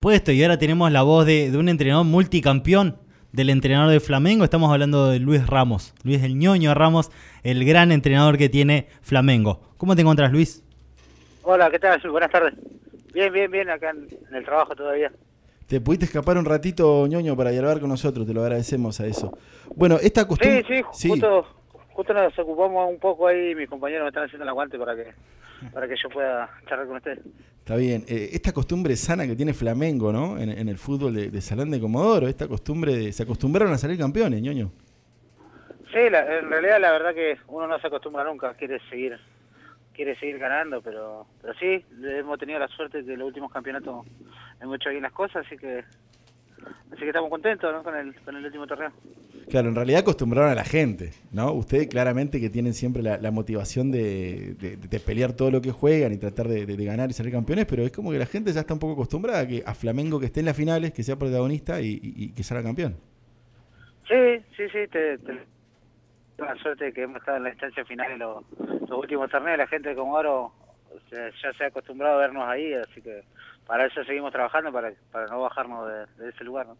puesto y ahora tenemos la voz de, un entrenador multicampeón del entrenador de Flamengo. Estamos hablando de Luis Ramos, Luis el ñoño Ramos, el gran entrenador que tiene Flamengo. ¿Cómo te encuentras, Luis? Hola, ¿qué tal? Buenas tardes. Bien, bien, bien, acá en, el trabajo todavía. Te pudiste escapar un ratito, ñoño, para dialogar con nosotros, te lo agradecemos a eso. Bueno, esta costumbre... Sí, sí, Justo, justo nos ocupamos un poco ahí, mis compañeros me están haciendo el aguante para que, para que yo pueda charlar con ustedes. Está bien. Eh, esta costumbre sana que tiene Flamengo, ¿no? En, el fútbol de, Salán de Comodoro, esta costumbre de, se acostumbraron a salir campeones, ñoño. Sí, en realidad la verdad que uno no se acostumbra nunca, quiere seguir quiere seguir ganando, pero pero sí, hemos tenido la suerte de los últimos campeonatos hemos hecho bien las cosas, así que así que estamos contentos ¿no? con, el, con el último torneo. Claro, en realidad acostumbraron a la gente, ¿no? Ustedes claramente que tienen siempre la, motivación de, pelear todo lo que juegan y tratar de, ganar y salir campeones, pero es como que la gente ya está un poco acostumbrada a, que, a Flamengo que esté en las finales, que sea protagonista y, que salga campeón. Sí, sí, sí, te, la suerte de que hemos estado en la instancia final en los, últimos torneos, la gente de Comodoro ya se ha acostumbrado a vernos ahí, así que para eso seguimos trabajando, para, para no bajarnos de, ese lugar, ¿no?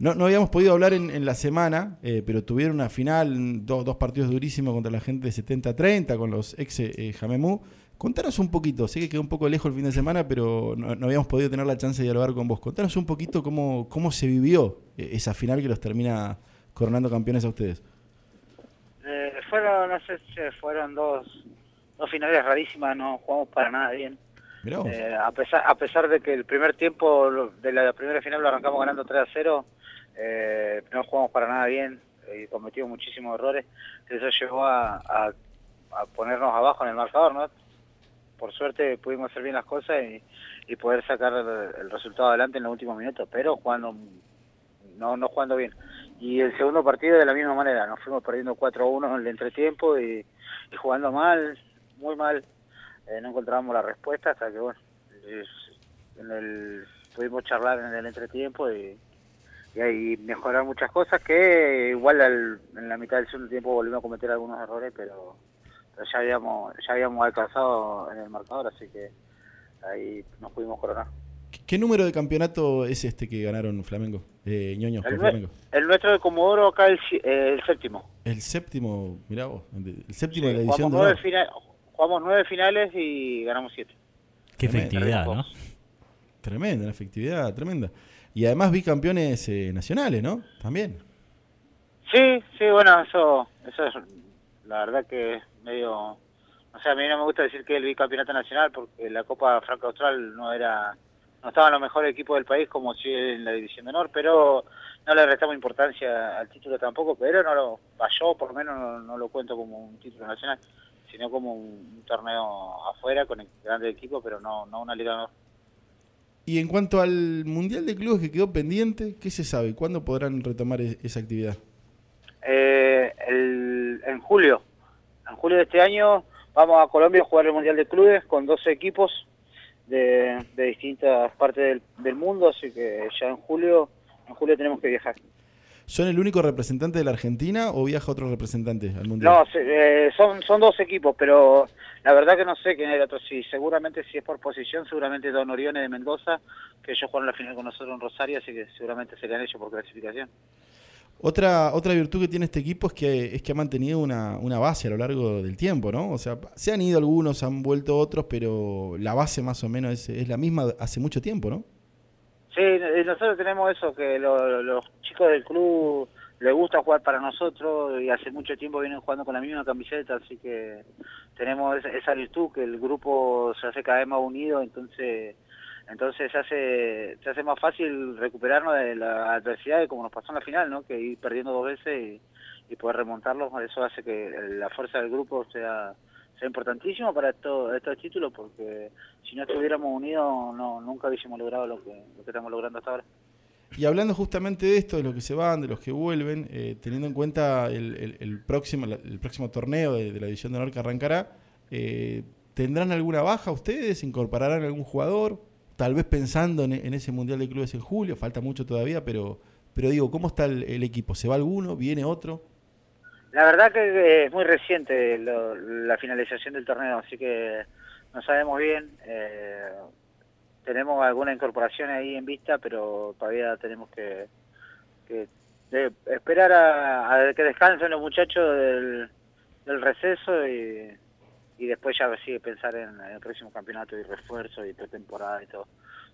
No, no habíamos podido hablar en, la semana, eh, pero tuvieron una final, dos partidos durísimos contra la gente de 70-30 con los ex eh, Jamemú. Contanos un poquito, sé que quedó un poco lejos el fin de semana, pero no, habíamos podido tener la chance de dialogar con vos. Contanos un poquito cómo, cómo se vivió eh, esa final que los termina coronando campeones a ustedes. Eh, fueron, no sé, fueron dos, dos finales rarísimas, no jugamos para nada bien. a, pesar, a pesar de que el primer tiempo de la primera final lo arrancamos ganando 3 a 0, eh, no jugamos para nada bien y cometimos muchísimos errores. Eso llevó a, ponernos abajo en el marcador, ¿no? Por suerte pudimos hacer bien las cosas y, poder sacar el, resultado adelante en los últimos minutos, pero jugando no, no jugando bien. Y el segundo partido de la misma manera, nos fuimos perdiendo 4-1 en el entretiempo y, jugando mal, muy mal. Eh, no encontrábamos la respuesta hasta que, bueno, en el, pudimos charlar en el entretiempo y, y ahí mejorar muchas cosas que igual en la mitad del segundo tiempo volvimos a cometer algunos errores pero, ya habíamos ya habíamos alcanzado en el marcador así que ahí nos pudimos coronar ¿Qué número de campeonato es este que ganaron Flamengo? Eh, ñoño, el, Flamengo. el nuestro de Comodoro acá el, eh, el séptimo. El séptimo, mirá vos, el séptimo de la edición jugamos nueve, jugamos nueve finales y ganamos siete. Qué efectividad, ¿no? Tremenda, la efectividad, tremenda. Y además vi campeones eh, nacionales, ¿no? También. Sí, sí, bueno, eso, eso es la verdad que es medio... O sea, a mí no me gusta decir que el bicampeonato nacional porque la Copa Franco Austral no era no estaban los mejores equipos del país como si en la división menor, pero no le restamos importancia al título tampoco, pero no lo, yo por lo menos no, lo cuento como un título nacional, sino como un, torneo afuera con el grande equipo, pero no, no una liga. Y en cuanto al Mundial de Clubes que quedó pendiente, ¿qué se sabe? ¿Cuándo podrán retomar e-, esa actividad? Eh, en julio. En julio de este año vamos a Colombia a jugar el Mundial de Clubes con 12 equipos de, distintas partes del, mundo, así que ya en julio, en julio tenemos que viajar. ¿Son el único representante de la Argentina o viaja otro representante al Mundial? No, eh, son, son dos equipos, pero la verdad que no sé quién es el otro. Sí, seguramente si es por posición, seguramente Don Orione de Mendoza, que ellos jugaron la final con nosotros en Rosario, así que seguramente serían ellos por clasificación. Otra, otra virtud que tiene este equipo es que, es que ha mantenido una, una base a lo largo del tiempo, ¿no? O sea, se han ido algunos, han vuelto otros, pero la base más o menos es, es la misma hace mucho tiempo, ¿no? Sí, nosotros tenemos eso, que los chicos del club les gusta jugar para nosotros y hace mucho tiempo vienen jugando con la misma camiseta, así que tenemos esa, virtud, que el grupo se hace cada vez más unido, entonces entonces se hace, se hace más fácil recuperarnos de la adversidad como nos pasó en la final, ¿no? que ir perdiendo dos veces y, poder remontarlos, eso hace que la fuerza del grupo sea, sea importantísimo para estos, estos títulos, porque si no estuviéramos unidos no, nunca hubiésemos logrado lo que, lo que estamos logrando hasta ahora. Y hablando justamente de esto, de los que se van, de los que vuelven, eh, teniendo en cuenta el, el, próximo, el próximo torneo de, la División de Honor que arrancará, eh, ¿tendrán alguna baja ustedes? ¿Incorporarán algún jugador? tal vez pensando en, ese Mundial de Clubes en julio, falta mucho todavía, pero, pero digo, ¿cómo está el, equipo? ¿Se va alguno? ¿Viene otro? La verdad que es muy reciente la finalización del torneo, así que no sabemos bien. Eh, tenemos alguna incorporación ahí en vista, pero todavía tenemos que, esperar a, que descansen los muchachos del, receso y, después ya sí pensar en, el próximo campeonato y refuerzo y pretemporada y todo.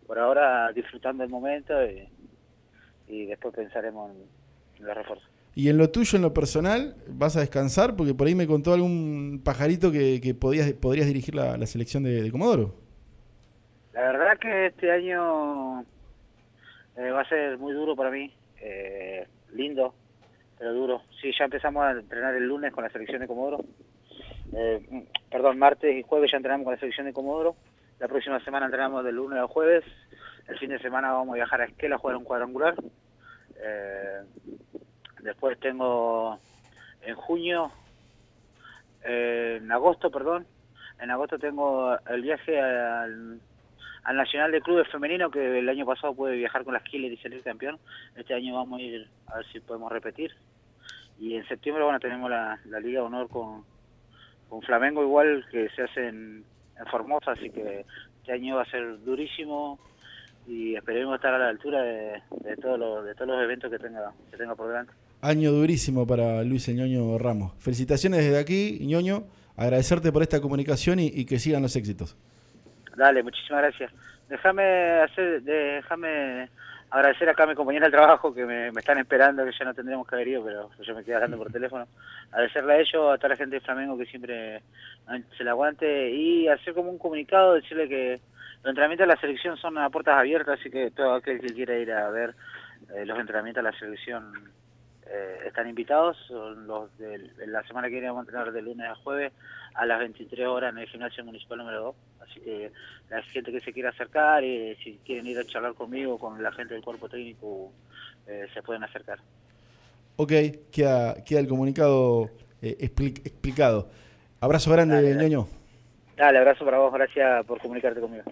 Por ahora disfrutando el momento y, después pensaremos en, los refuerzos. Y en lo tuyo, en lo personal, vas a descansar porque por ahí me contó algún pajarito que, podías, podrías dirigir la, selección de Comodoro. La verdad que este año eh, va a ser muy duro para mí, eh, lindo, pero duro. Sí, ya empezamos a entrenar el lunes con la selección de Comodoro. Eh, perdón, martes y jueves ya entrenamos con la selección de Comodoro. La próxima semana entrenamos del lunes al jueves. El fin de semana vamos a viajar a Esquela a jugar un cuadrangular. Después tengo en junio, en agosto, perdón, en agosto tengo el viaje al al Nacional de Clubes Femenino, que el año pasado pude viajar con las Killer y salir campeón. Este año vamos a ir a ver si podemos repetir. Y en septiembre, bueno, tenemos la, Liga de Honor con, con Flamengo, igual que se hace en, Formosa, así que este año va a ser durísimo y esperemos estar a la altura de, de todos los eventos que tenga, que tenga por delante. Año durísimo para Luis Ñoño Ramos. Felicitaciones desde aquí, Ñoño. Agradecerte por esta comunicación y que sigan los éxitos. Dale, muchísimas gracias. Déjame hacer, déjame agradecer acá a mi compañera del trabajo que me, están esperando, que ya no tendríamos que haber ido, pero yo me quedé hablando por teléfono. Agradecerle a ellos, a toda la gente de Flamengo que siempre se la aguante y hacer como un comunicado, decirle que los entrenamientos de la selección son a puertas abiertas, así que todo aquel que quiera ir a ver eh, los entrenamientos de la selección eh, están invitados. Son los de, la semana que viene vamos a entrenar de lunes a jueves a las 23 horas en el gimnasio municipal número 2. Así que la gente que se quiera acercar, y si quieren ir a charlar conmigo, con la gente del cuerpo técnico, eh, se pueden acercar. Ok, queda, queda el comunicado eh, explicado. Abrazo grande, Dale, ñoño. Dale, abrazo para vos, gracias por comunicarte conmigo.